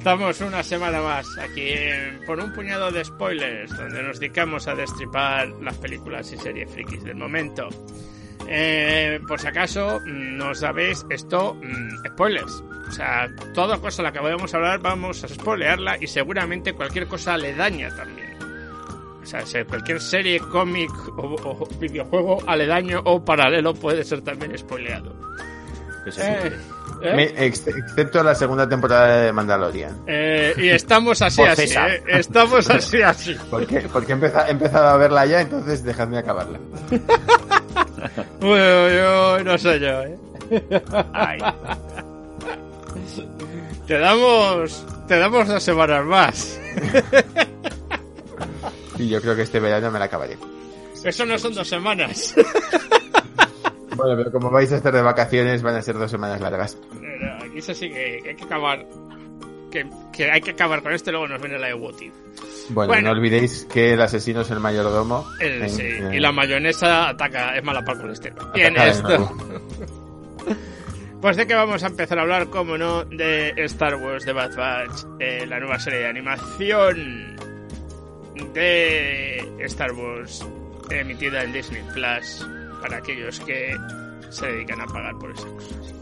Estamos una semana más aquí en- por un puñado de spoilers, donde nos dedicamos a destripar las películas y series frikis del momento. Eh, por si acaso no sabéis esto, mm, spoilers. O sea, toda cosa la que vamos a hablar vamos a spoilearla y seguramente cualquier cosa aledaña también. O sea, se- cualquier serie, cómic o, o videojuego aledaño o paralelo puede ser también spoileado. Eh, ¿eh? Excepto la segunda temporada de Mandalorian. Eh, y estamos así, así. ¿eh? Estamos así, así. ¿Por qué? Porque he empeza- he empezado a verla ya, entonces dejadme acabarla. Uy, uy, no sé yo, ¿eh? Ay, Te damos, te damos dos semanas más. Y yo creo que este verano me la acabaré. Eso no son dos semanas. Bueno, pero como vais a estar de vacaciones, van a ser dos semanas largas. Eso sí que, hay que acabar. Que, que hay que acabar con esto y luego nos viene la de What If. Bueno, Bueno. no olvidéis que el asesino es el mayordomo. El- En- sí, en- y la mayonesa ataca, es mala para el colesterol. Bien, esto. Pues de que vamos a empezar a hablar, como no, de Star Wars The Bad Batch, eh, la nueva serie de animación de Star Wars emitida en Disney Plus para aquellos que se dedican a pagar por esas cosas.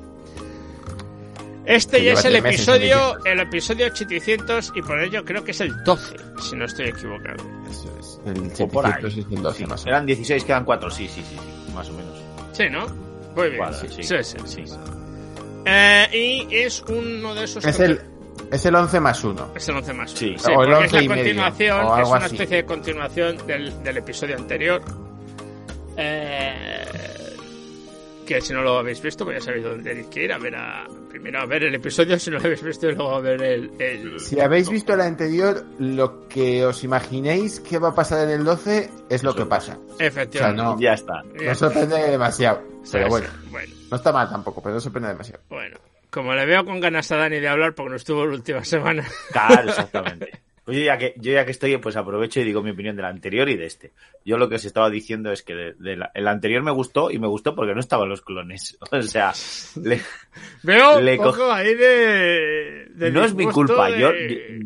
Este ya es el episodio, el episodio 800 y por ello creo que es el 12, si no estoy equivocado. Eso es. El O por ahí. 700 es el 12 sí, más o menos. eran 16, quedan 4, sí, sí, sí, sí, más o menos. Sí, ¿no? Muy bien. Cuadra, sí, sí. sí, sí, sí. Eh, y es uno de esos... Es el, es el 11 más 1. Es el 11 más uno. Sí. Sí, O el porque es 11 la y medio, continuación, o es algo una así. especie de continuación del, del episodio anterior. Eh, que si no lo habéis visto, pues ya sabéis dónde tenéis que ir a ver a, primero a ver el episodio si no lo habéis visto y luego a ver el... el- Si habéis visto el anterior, lo que os imaginéis que va a pasar en el 12 es lo que pasa. O sea, Efectivamente. no, Ya está. No sorprende demasiado. Sí, Pero sí, bueno, bueno, no está mal tampoco, pero no sorprende demasiado. bueno. Como le veo con ganas a Dani de hablar porque no estuvo la última semana. Claro, exactamente. Pues yo ya que yo ya que estoy, pues aprovecho y digo mi opinión del anterior y de este. Yo lo que os estaba diciendo es que de- de la- el anterior me gustó y me gustó porque no estaban los clones. O sea, le- Veo Le poco ahí de... de no es mi culpa. de- Yo,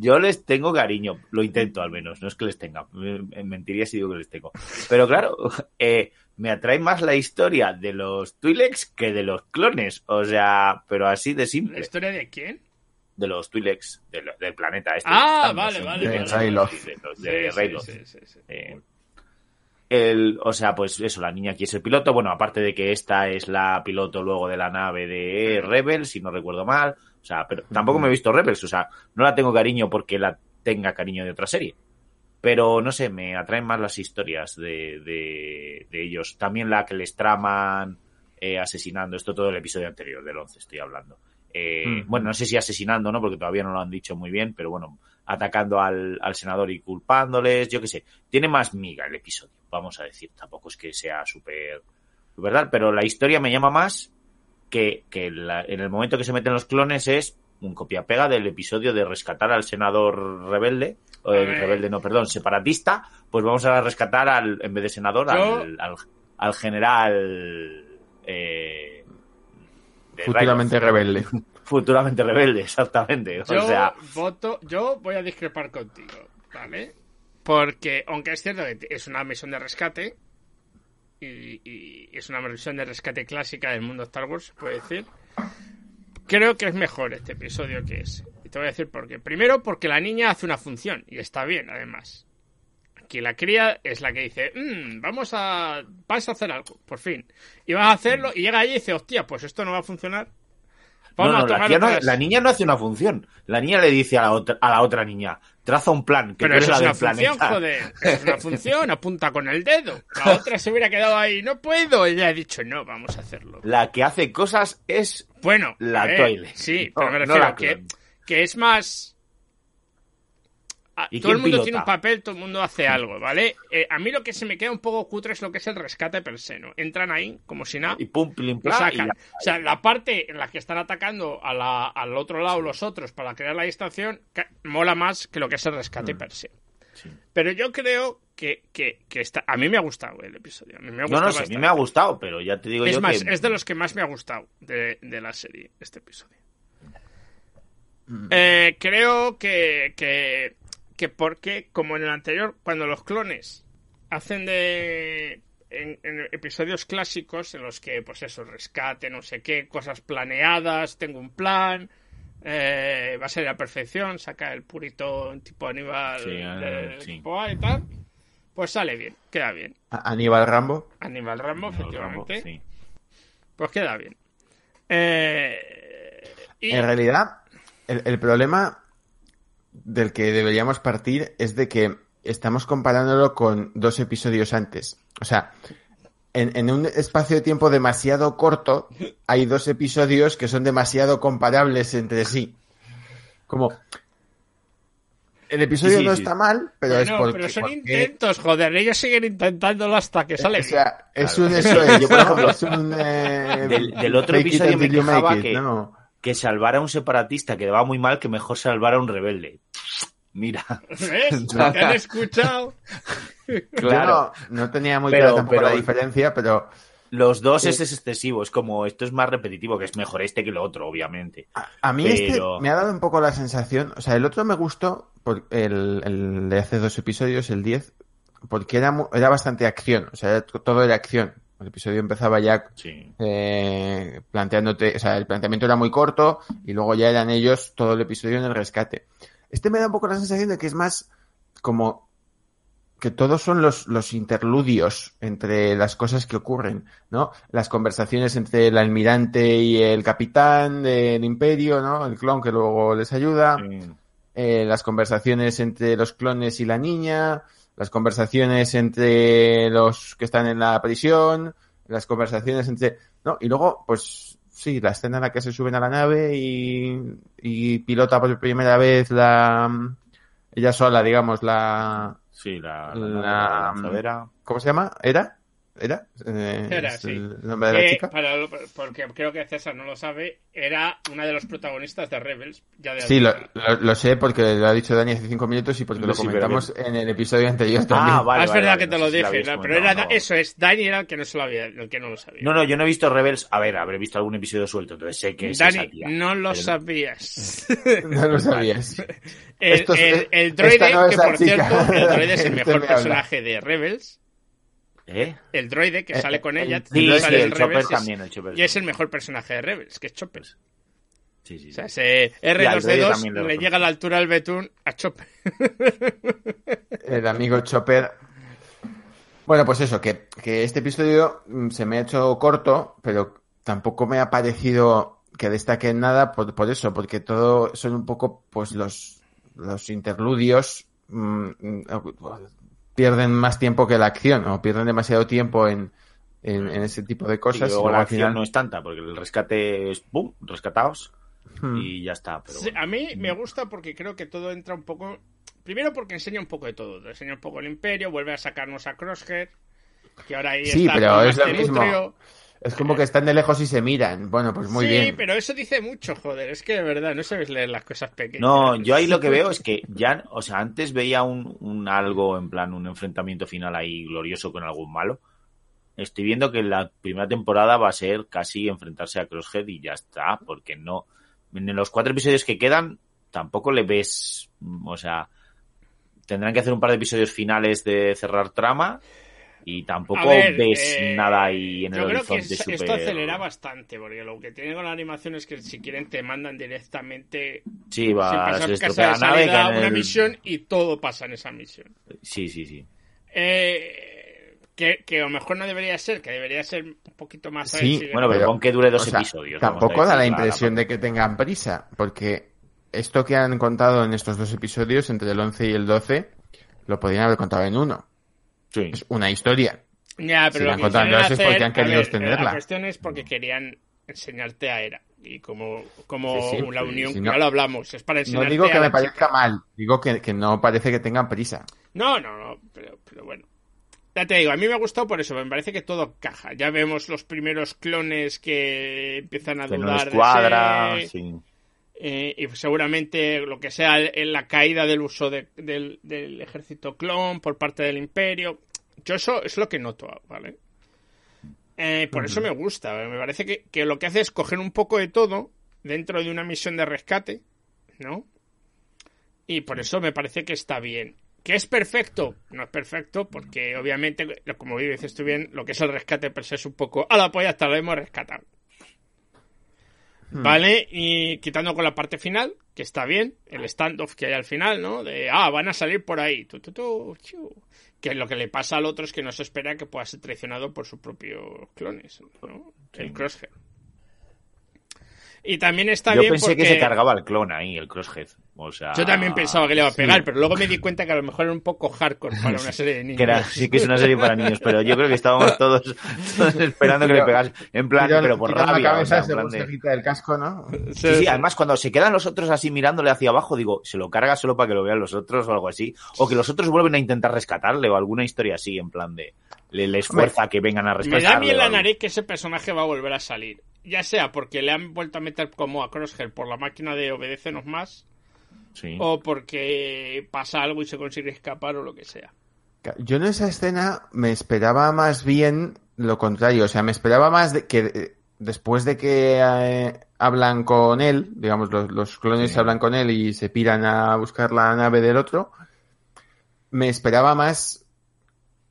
yo les tengo cariño, lo intento al menos. No es que les tenga. Me- Mentiría si digo que les tengo. Pero claro, eh, me atrae más la historia de los Twi'leks que de los clones. O sea, pero así de ¿La simple. historia de quién? De los Twi'leks de lo- del planeta este. Ah, vale, vale, de- vale. de- los Sí, de sí, Ryloth. sí, sí, sí. Eh, el, o sea, pues eso, la niña quiere ser piloto. Bueno, aparte de que esta es la piloto luego de la nave de Rebels, si no recuerdo mal. O sea, pero tampoco me he visto Rebels. O sea, no la tengo cariño porque la tenga cariño de otra serie. Pero no sé, me atraen más las historias de, de, de ellos. También la que les traman eh, asesinando. Esto todo el episodio anterior, del 11 estoy hablando. Eh, Mm. Bueno, no sé si asesinando, ¿no? Porque todavía no lo han dicho muy bien, pero bueno, atacando al, al senador y culpándoles, yo qué sé. Tiene más miga el episodio, vamos a decir. Tampoco es que sea súper... ¿Verdad? Pero la historia me llama más que, que la- en el momento que se meten los clones es un copia-pega del episodio de rescatar al senador rebelde, o el rebelde, no, perdón, separatista, pues vamos a rescatar al, en vez de senador, Yo- al, al, al general... Eh, de Futuramente rebelde. Futuramente rebelde, exactamente. O Yo sea, voto, yo voy a discrepar contigo, ¿vale? Porque, aunque es cierto que es una misión de rescate, y, y es una misión de rescate clásica del mundo Star Wars, se puede decir, creo que es mejor este episodio que ese. Y te voy a decir por qué. Primero, porque la niña hace una función, y está bien, además. Aquí la cría es la que dice, "Mm, vamos a, vas a hacer algo, por fin. Y vas a hacerlo, y llega allí y dice, hostia, pues esto no va a funcionar. no, no, la, tomar no- otras". la niña no hace una función. La niña le dice a la otra, a la otra niña, traza un plan, que Pero eso la es una función, planeta. joder. Es una función, apunta con el dedo. La otra se hubiera quedado ahí, no puedo. Ella ha dicho, no, vamos a hacerlo. La que hace cosas es Bueno, La eh, Twilight. Sí, pero me refiero la a que es más. A- ¿Y todo el mundo pilota? tiene un papel, todo el mundo hace algo, ¿vale? Eh, a mí lo que se me queda un poco cutre es lo que es el rescate per se, ¿no? Entran ahí como si nada Y pum, plim, y sacan. ya. O sea, la parte en la que están atacando a la- al otro lado los otros para crear la distracción mola más que lo que es el Mm. rescate per se. Pero yo creo que, que, que está... a mí me ha gustado el episodio. A mí me ha No, gustado no sé, a mí me ha gustado, pero ya te digo Es yo más, que... es de los que más me ha gustado de, de la serie, este episodio. Mm. Eh, creo que, que, que porque, como en el anterior, cuando los clones hacen de... En, en episodios clásicos en los que, pues eso, rescate, no sé qué, cosas planeadas, tengo un plan, eh, va a ser a la perfección, saca el purito tipo Aníbal Sí, eh, del sí. equipo A y tal, pues sale bien, queda bien. Aníbal Rambo. Aníbal Rambo, efectivamente. sí. Pues queda bien. Eh, y En realidad, el, el problema del que deberíamos partir es de que estamos comparándolo con dos episodios antes. O sea, en, en un espacio de tiempo demasiado corto, hay dos episodios que son demasiado comparables entre sí. Como. El episodio Sí, sí, no sí. está mal, pero es porque. pero son porque- intentos, joder. Ellos siguen intentándolo hasta que sale O sea, es Claro. un eso es, Yo, por ejemplo, es un eh, del- del otro episodio me quejaba it, que- ¿no? Que salvar a un separatista que va muy mal, que mejor salvar a un rebelde. Mira. ¿Ves? ¿Te han escuchado? claro. Yo no, no tenía muy Pero- clara tampoco pero- la diferencia, pero Los dos es, es excesivo, es como esto es más repetitivo, que es mejor este que lo otro, obviamente. a, a mí Pero- este me ha dado un poco la sensación, o sea, el otro me gustó, por el, el de hace dos episodios, el 10, porque era, era bastante acción, o sea, era- todo era acción. El episodio empezaba ya Sí. eh, planteándote, o sea, el planteamiento era muy corto y luego ya eran ellos todo el episodio en el rescate. Este me da un poco la sensación de que es más como que todos son los, los interludios entre las cosas que ocurren, ¿no? Las conversaciones entre el almirante y el capitán del imperio, ¿no? El clon que luego les ayuda Sí. eh, las conversaciones entre los clones y la niña, las conversaciones entre los que están en la prisión, las conversaciones entre... ¿no? Y luego, pues sí, la escena en la que se suben a la nave y, y pilota por primera vez la... Ella sola, digamos, la... Sí, la, La- la. ¿Cómo se llama? ¿Era? ¿Era? Eh, Era, sí. el nombre de la Que, chica? para lo- porque creo que César no lo sabe, era una de los protagonistas de Rebels. Ya de Sí, lo, adulta. lo- lo sé porque lo ha dicho Dani hace cinco minutos y porque lo comentamos en el episodio anterior también. Ah, vale. Ah, es verdad vale, que te no lo si dije, pero era, no. eso es, Dani era el que no se lo había, el que no lo sabía. No, no, yo no he visto Rebels. A ver, habré visto algún episodio suelto, entonces sé que es Dani, esa tía. no lo Pero- sabías. No lo sabías. El, droide, que por chica cierto, el droide es el usted mejor me personaje de Rebels. ¿Eh? El droide que Eh, sale con el- ella, sí, sale sí, el Chopper Rebels, es- también, el Chopper. y es el mejor personaje de Rebels, que es Chopper. Sí, sí, O sea, ese Y al droide R2D2 también le llega a la altura del betún a Chopper. El amigo Chopper. Bueno, pues eso, que, que este episodio mm, se me ha hecho corto, pero tampoco me ha parecido que destaque en nada por, por eso, porque todo son un poco, pues los, los interludios mm, mm, pierden más tiempo que la acción, o pierden demasiado tiempo en, en, en ese tipo de Y cosas. luego y la al acción final- no es tanta, porque el rescate es ¡pum! rescataos Hmm. y ya está. Pero bueno. a mí me gusta porque creo que todo entra un poco. Primero porque enseña un poco de todo. Te enseña un poco el Imperio, vuelve a sacarnos a Crosshair. Que ahora ahí Sí, está pero es lo Master mismo. Nutrio. Es como que están de lejos y se miran. Bueno, pues muy sí, bien. pero eso dice mucho, joder. Es que de verdad, no sabes leer las cosas pequeñas. No, yo ahí lo que veo es que ya, o sea, antes veía un, un algo, en plan, un enfrentamiento final ahí glorioso con algún malo. Estoy viendo que la primera temporada va a ser casi enfrentarse a Crosshead y ya está, porque no. En los cuatro episodios que quedan, tampoco le ves. O sea, tendrán que hacer un par de episodios finales de cerrar trama y tampoco ver, ves eh, nada ahí en el Yo creo que horizonte es- super... esto acelera bastante, porque lo que tiene con la animación es que si quieren te mandan directamente Sí, va, se casa de la nave. salida, en una el- misión y todo pasa en esa misión. Sí, sí, sí. Eh, que, que a lo mejor no debería ser, que debería ser un poquito más... Sí. Bueno, pero, pon que dure dos O sea, episodios. Tampoco da la impresión de que tengan prisa, porque esto que han contado en estos dos episodios, entre el 11 y el 12, lo podrían haber contado en uno. Sí. Es una historia. Ya, Si pero la lo que dos es hacer- porque han a querido ver, extenderla. La cuestión es porque querían enseñarte a Era. y como, como Sí, sí, la unión, ya no- lo hablamos, es para No enseñarte digo a que la me parezca chica. mal, digo que, que no parece que tengan prisa. No, no, no, pero, pero bueno. Ya te digo, a mí me ha gustado por eso, me parece que todo caja. Ya vemos los primeros clones que empiezan a Que no dudar de cuadra, ser, sí. Eh, y seguramente lo que sea en la caída del uso de- del, del ejército clon por parte del imperio. Yo eso es lo que noto, ¿vale? Eh, por eso me gusta. Me parece que, que lo que hace es coger un poco de todo dentro de una misión de rescate, ¿no? Y por eso me parece que está bien. ¿Que es perfecto? No es perfecto, porque obviamente, como dices tú bien, lo que es el rescate per se es un poco. A la polla hasta lo hemos rescatado. ¿Vale? Y quitando con la parte final, que está bien, el standoff que hay al final, ¿no? De, ah, van a salir por ahí. Tu, tu, tu, chiu. Que lo que le pasa al otro es que no se espera que pueda ser traicionado por sus propios clones, ¿no? El crosshair. Y también está Yo bien pensé que se cargaba el clon ahí, el crosshead. O sea, Yo también pensaba que le iba a sí. pegar, pero luego me di cuenta que a lo mejor era un poco hardcore para una serie de niños. que era, sí que es una serie para niños, pero yo creo que estábamos todos, todos esperando que le pegase. En plan, pero por tira la rabia. o cabeza, sea, en plan de- del casco, ¿no? Sí, sí, además cuando se quedan los otros así mirándole hacia abajo, digo, se lo carga solo para que lo vean los otros o algo así. O que los otros vuelven a intentar rescatarle o alguna historia así, en plan de, le, les fuerza que vengan a Me rescatarle. da a mí en o la nariz que ese personaje va a volver a salir. Ya sea porque le han vuelto a meter como a Crosshair por la máquina de obedecenos más, Sí. o porque pasa algo y se consigue escapar o lo que sea. Yo en esa escena me esperaba más bien lo contrario, o sea, me esperaba más de que eh, después de que eh, hablan con él, digamos, los, los clones Sí. hablan con él y se piran a buscar la nave del otro, me esperaba más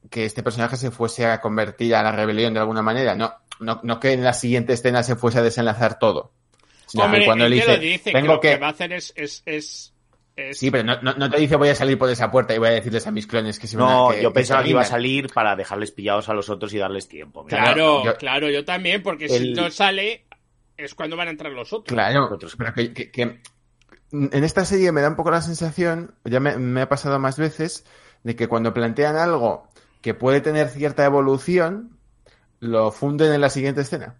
que este personaje se fuese a convertir a la rebelión de alguna manera, no, no, no que en la siguiente escena se fuese a desenlazar todo. Sino Hombre, que cuando él dice, lo dice, que tengo lo que... que, va a hacer es... es, es, Sí, pero no, no, no te dice voy a salir por esa puerta y voy a decirles a mis clones que se van a- No, que- yo pensaba que iba a salir para dejarles pillados a los otros y darles tiempo. Mira, Claro, yo- claro, yo también, porque si no sale es cuando van a entrar los otros. Claro, Otros. pero que, que- que en esta serie me da un poco la sensación, ya me, me ha pasado más veces, de que cuando plantean algo que puede tener cierta evolución, lo funden en la siguiente escena.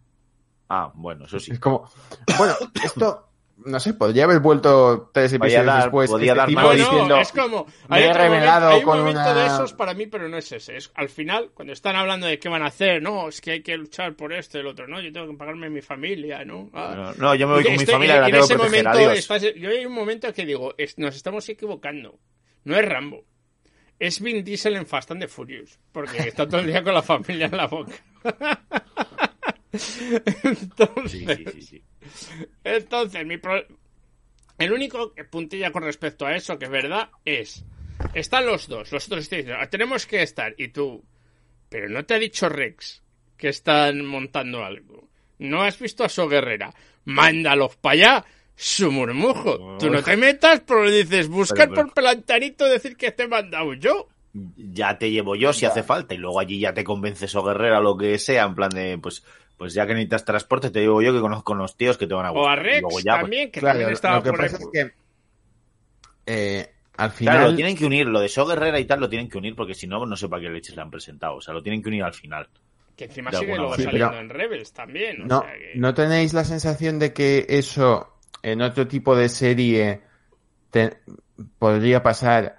Ah, bueno, eso sí. Es como, bueno, esto, no sé, podría haber vuelto tres episodios dar- después podía este dar tipo No, diciendo, es como. "Me Hay, he revelado momento, hay un con momento una- de esos para mí, pero no es ese. Es al final, cuando están hablando de qué van a hacer, no, es que hay que luchar por esto y el otro, no, yo tengo que pagarme mi familia, ¿no? Ah. No, no, yo me voy con mi familia, en- la en tengo ese que proteger. momento Adiós. estás- yo hay un momento que digo, es- nos estamos equivocando. No es Rambo. Es Vin Diesel en Fast and the Furious. Porque está todo el día con la familia en la boca. Entonces, Sí, sí, sí, entonces, mi pro- el único puntilla con respecto a eso que es verdad es, están los dos, los otros están diciendo, "Ah, tenemos que estar, y tú, pero no te ha dicho Rex que están montando algo. No has visto a su guerrera. Mándalos para allá, su murmujo. Tú no te metas, pero dices, buscar Pero, pero- por pelantanito decir que te he mandado yo. Ya te llevo yo si hace falta y luego allí ya te convences o guerrera o lo que sea, en plan de, pues, pues ya que necesitas transporte te digo yo que conozco unos tíos que te van a O a Rex luego ya, pues, también, que Claro, también estaba lo que por ahí. pasa es que eh, al final Claro, lo tienen que unir, lo de So Guerrera y tal lo tienen que unir porque si no, no sé para qué leches le han presentado. O sea, lo tienen que unir al final. Que encima sigue luego saliendo Sí, en Rebels también. o no, sea que- ¿no tenéis la sensación de que eso en otro tipo de serie te- podría pasar,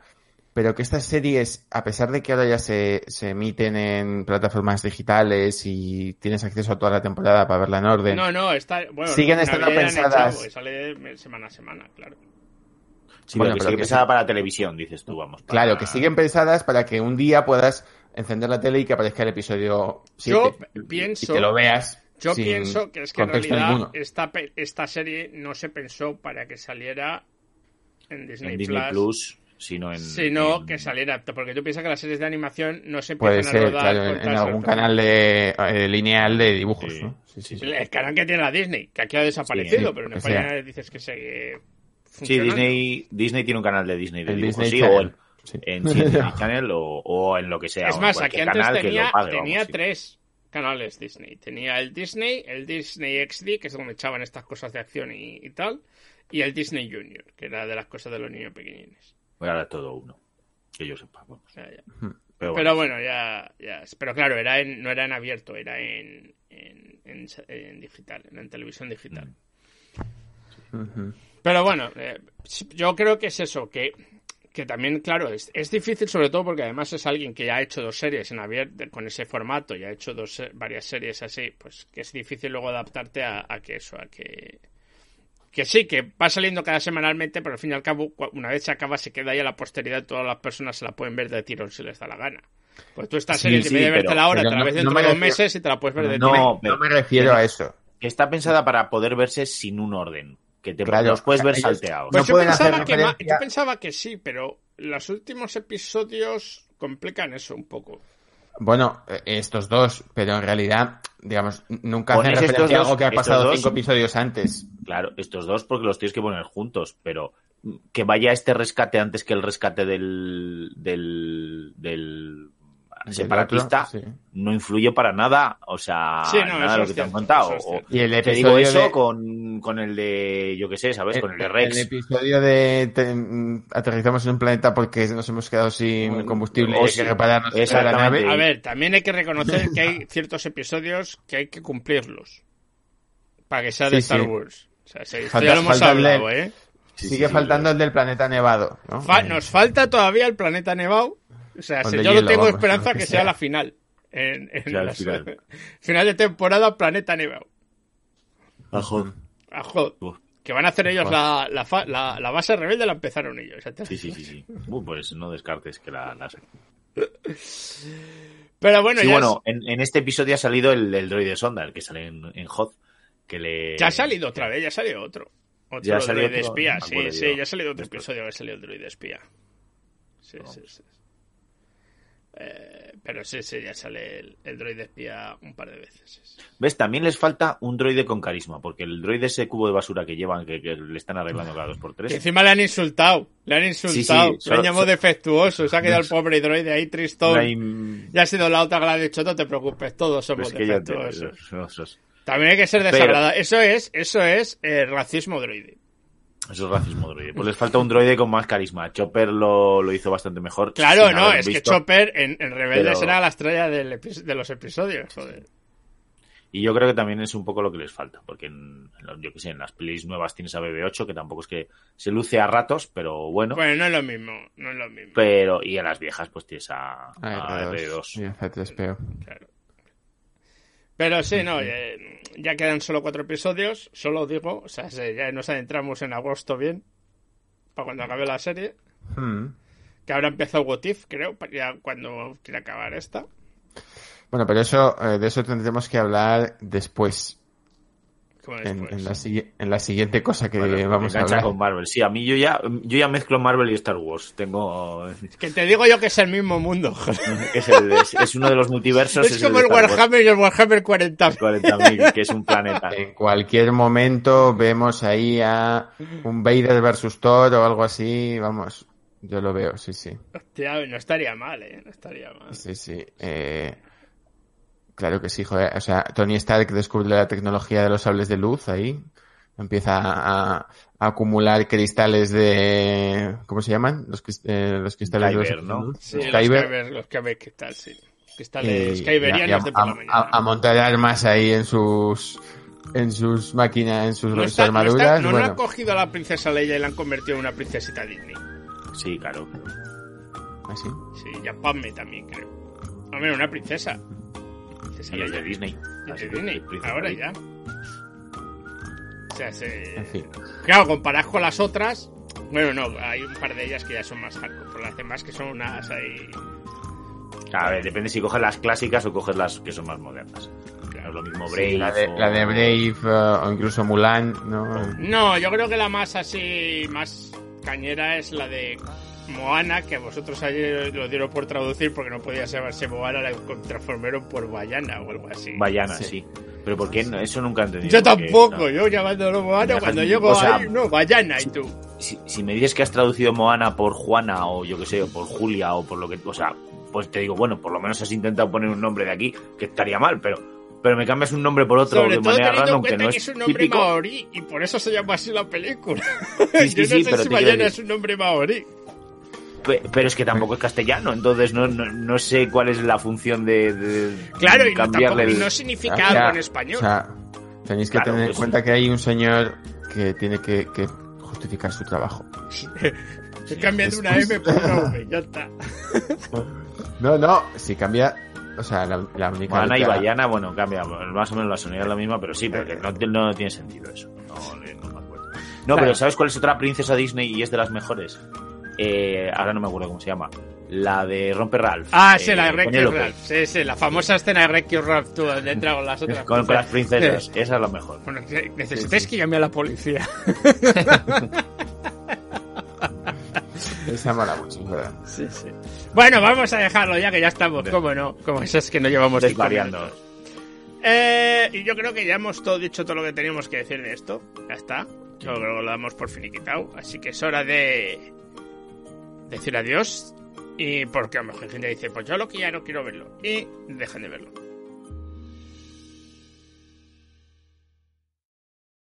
pero que estas series, a pesar de que ahora ya se, se emiten en plataformas digitales y tienes acceso a toda la temporada para verla en orden, No, no, está. Bueno, Siguen una estando pensadas- echado, y sale semana a semana, claro. Sí, Bueno, pero que pero sigue que pensada sí. para televisión, dices tú, vamos. para- claro, que siguen pensadas para que un día puedas encender la tele y que aparezca el episodio 7 Yo y pienso- que lo veas. Yo sin pienso que es que en realidad esta, pe- esta serie no se pensó para que saliera en Disney, en Disney Plus, Plus, sino en. sino en- que saliera. Porque tú piensas que las series de animación no se Puede empiezan a ser, rodar claro, en, algún canal de, eh, lineal de dibujos, Sí. ¿no? Sí, sí, sí. El canal que tiene la Disney, que aquí ha desaparecido, Sí, pero en o España sea. dices que sigue. Sí, funcionando. Disney, Disney tiene un canal de Disney de El dibujos, Disney sí, o Channel. en, Sí. en sí, Disney Channel o, o en lo que sea. Es más, aquí antes canal que tenía, lo pague, tenía vamos, sí. tres canales Disney. Tenía el Disney, el Disney XD, que es donde echaban estas cosas de acción y, y tal, y el Disney Junior, que era de las cosas de los niños pequeñines. Voy a dar todo uno. Que yo sepa, vamos. Ya. Pero, Pero bueno, bueno, ya, ya. Pero claro, era en, no era en abierto, era en, en, en, en digital, en televisión digital. Mm. Pero bueno, eh, yo creo que es eso, que, que también, claro, es, es difícil sobre todo porque además es alguien que ya ha hecho dos series en abierto con ese formato, ya ha hecho dos, se- varias series así, pues que es difícil luego adaptarte a, a que eso, a que... Que sí, que va saliendo cada semanalmente, pero al fin y al cabo, una vez se acaba, se queda ahí a la posteridad, todas las personas se la pueden ver de tirón si les da la gana. Pues tú esta Sí, serie, en sí, vez de verte ahora, pero te la no- ves dentro de dos refiero- meses y te la puedes ver de No, No me refiero a eso. Está pensada para poder verse sin un orden. Que te Claro, los puedes ver ellos- salteados. Pues No yo, pueden pensaba hacer que ma- yo pensaba que sí, pero los últimos episodios complican eso un poco. Bueno, eh, estos dos, pero en realidad, digamos, nunca hacen referencia a dos- algo que ha pasado dos- cinco episodios antes. Claro, estos dos porque los tienes que poner juntos, pero que vaya este rescate antes que el rescate del, del Del separatista otro, sí. no influye para nada, o sea, Sí, no, nada de lo que te han contado. es O-. Y el te digo episodio eso de- con, con el de, yo qué sé, ¿sabes? Con el de El episodio de te- aterrizamos en un planeta porque nos hemos quedado sin combustible o y hay sí, que repararnos la nave. A ver, también hay que reconocer que hay ciertos episodios que hay que cumplirlos para que sea de Sí, Star sí. Wars. O sea, sí, esto Falta- ya lo hemos hablado, ¿eh? Sí, Sigue faltando el del planeta nevado. ¿no? Fa- Eh, nos falta todavía el planeta nevado. O sea, si yo no tengo vamos, esperanza lo que sea sea. la final. En, en final. final de temporada, planeta nevado. Ajón. Uf. Que van a hacer ellos la, la, fa- la, la base rebelde, la empezaron ellos. Sí, sí, sí, sí. Pues no descartes que la, la Pero bueno, Sí, ya, bueno, en, en este episodio ha salido el, el droide sonda, el que sale en, en Hot, que le... ya ha salido otra vez, ya ha salido otro. Otro Ya ha salido droide otro, espía, no sí, sí, ya ha salido otro Después. episodio que ha salido el droide espía. Sí, sí, sí. Eh, pero sí, sí, ya sale el, el droide espía un par de veces. sí, sí. ¿Ves? También les falta un droide con carisma, porque el droide ese cubo de basura que llevan, que, que le están arreglando cada dos por Que tres. encima le han insultado, le han insultado, sí, le solo- han llamado defectuoso, se ha quedado el pobre droide ahí tristón. hay- Ya ha sido la otra que le ha dicho, no te preocupes, todos somos pues te- defectuosos. También hay que ser Pero- desagradable. Eso es, eso es eh, racismo droide. Esos racismo droide. Pues les falta un droide con más carisma. Chopper lo, lo hizo bastante mejor. Claro, no, es que. Chopper en, en Rebeldes Pero- era la estrella del de los episodios, joder. Y yo creo que también es un poco lo que les falta, porque en, en yo que sé, en las pelis nuevas tienes a BB8, que tampoco es que se luce a ratos, pero bueno. Bueno, no es lo mismo, no es lo mismo. Pero, y a las viejas, pues tienes a, a Ah, RB2. Y a C3PO. Claro. Pero sí, no, eh, ya quedan solo cuatro episodios, solo digo, o sea, se- ya nos adentramos en agosto bien, para cuando acabe la serie, Hmm. que ahora empieza What If, creo, ya cuando quiera acabar esta. Bueno, pero eso, eh, de eso tendremos que hablar después. En, la, sigui- en la siguiente cosa que Bueno, vamos a hablar. con Marvel. Sí, a mí yo ya, yo ya mezclo Marvel y Star Wars. Tengo. Que te digo yo que es el mismo mundo. Es, el- es- es uno de los multiversos. Es como el Wars. Warhammer y el Warhammer 40. 40.000, que es un planeta. En cualquier momento vemos ahí a un Vader versus Thor o algo así. Vamos, yo lo veo, sí, sí. Hostia, no estaría mal, eh, no estaría mal. Sí, sí. Eh, claro que sí, joder. O sea, Tony Stark descubre la tecnología de los sables de luz ahí. Empieza a, a acumular cristales de... ¿Cómo se llaman? Los, eh, los cristales de los ¿no? Sí, Los los Kyber. Kyber, los Kyber. Sí. Y- Cristales y Kyberianos a, de por la a- mañana. a- a montar armas ahí en sus en sus máquinas, en sus, no, está, no, armaduras. está- no, no bueno, han cogido a la princesa Leia y la han convertido en una princesita Disney. Sí, claro. así. Sí, ya Padme también, creo. Hombre, una princesa. Princesa Y de Disney. De que Disney, ahora ahí. ya. O sea, se... En fin. Claro, comparad con las otras. Bueno, no, hay un par de ellas que ya son más hardcore, pero las demás que son unas ahí. A ver, depende si coges las clásicas o coges las que son más modernas. Es lo mismo Brave. Sí, la, de, o- la de Brave eh, o incluso Mulan, ¿no? No, yo creo que la más así, más cañera es la de Moana, que vosotros ayer lo dieron por traducir porque no podía llamarse Moana, la transformaron por Bayana o algo así. Bayana, Sí. sí. Pero ¿por qué? No, eso nunca he entendido. Yo porque, tampoco, no. yo llamándolo Moana, cuando llego o sea, ahí, no, Bayana y tú. Si, si me dices que has traducido Moana por Juana o yo que sé, o por Julia o por lo que... O sea, pues te digo, bueno, por lo menos has intentado poner un nombre de aquí, que estaría mal, pero... Pero me cambias un nombre por otro Sobre de todo manera random que no que es es un nombre típico. maorí y por eso se llama así la película. Sí, sí, yo no sí, sé pero si decir- es un nombre maorí. Pe- Pero es que tampoco es castellano, entonces no, no, no sé cuál es la función de, de Claro, y no, cambiarle tampoco, y el- no significa O sea, algo en español. O sea, tenéis que Claro, tener en pues- cuenta que hay un señor que tiene que, que justificar su trabajo. Se cambia de una M por una V, ya está. No, no, si cambia, o sea, la, la única... Ana y Bayana, bueno, cambia, más o menos la sonoridad es la misma, pero sí, pero que no, no tiene sentido eso. No, le- no me acuerdo. No, pero ¿sabes cuál es otra princesa Disney y es de las mejores? Eh, ahora no me acuerdo cómo se llama. La de Romper Ralph. Ah, Eh, sí, la de Wreck-It Penélope. Ralph. Sí, sí, la famosa escena de Wreck-It Ralph, tú, donde entra con las otras. Con, con las princesas. Sí. Esa es la mejor. Bueno, que necesitáis que llame a la policía. Esa mola mucho, verdad. Sí, sí. Bueno, vamos a dejarlo ya que ya estamos, cómo no, como es que no llevamos minutos. Eh, y yo creo que ya hemos todo dicho todo lo que teníamos que decir de esto. Ya está. Yo creo que lo damos por finiquitado. Así que es hora de decir adiós. Y porque a lo mejor gente dice, pues yo lo que ya no quiero verlo. Y dejen de verlo.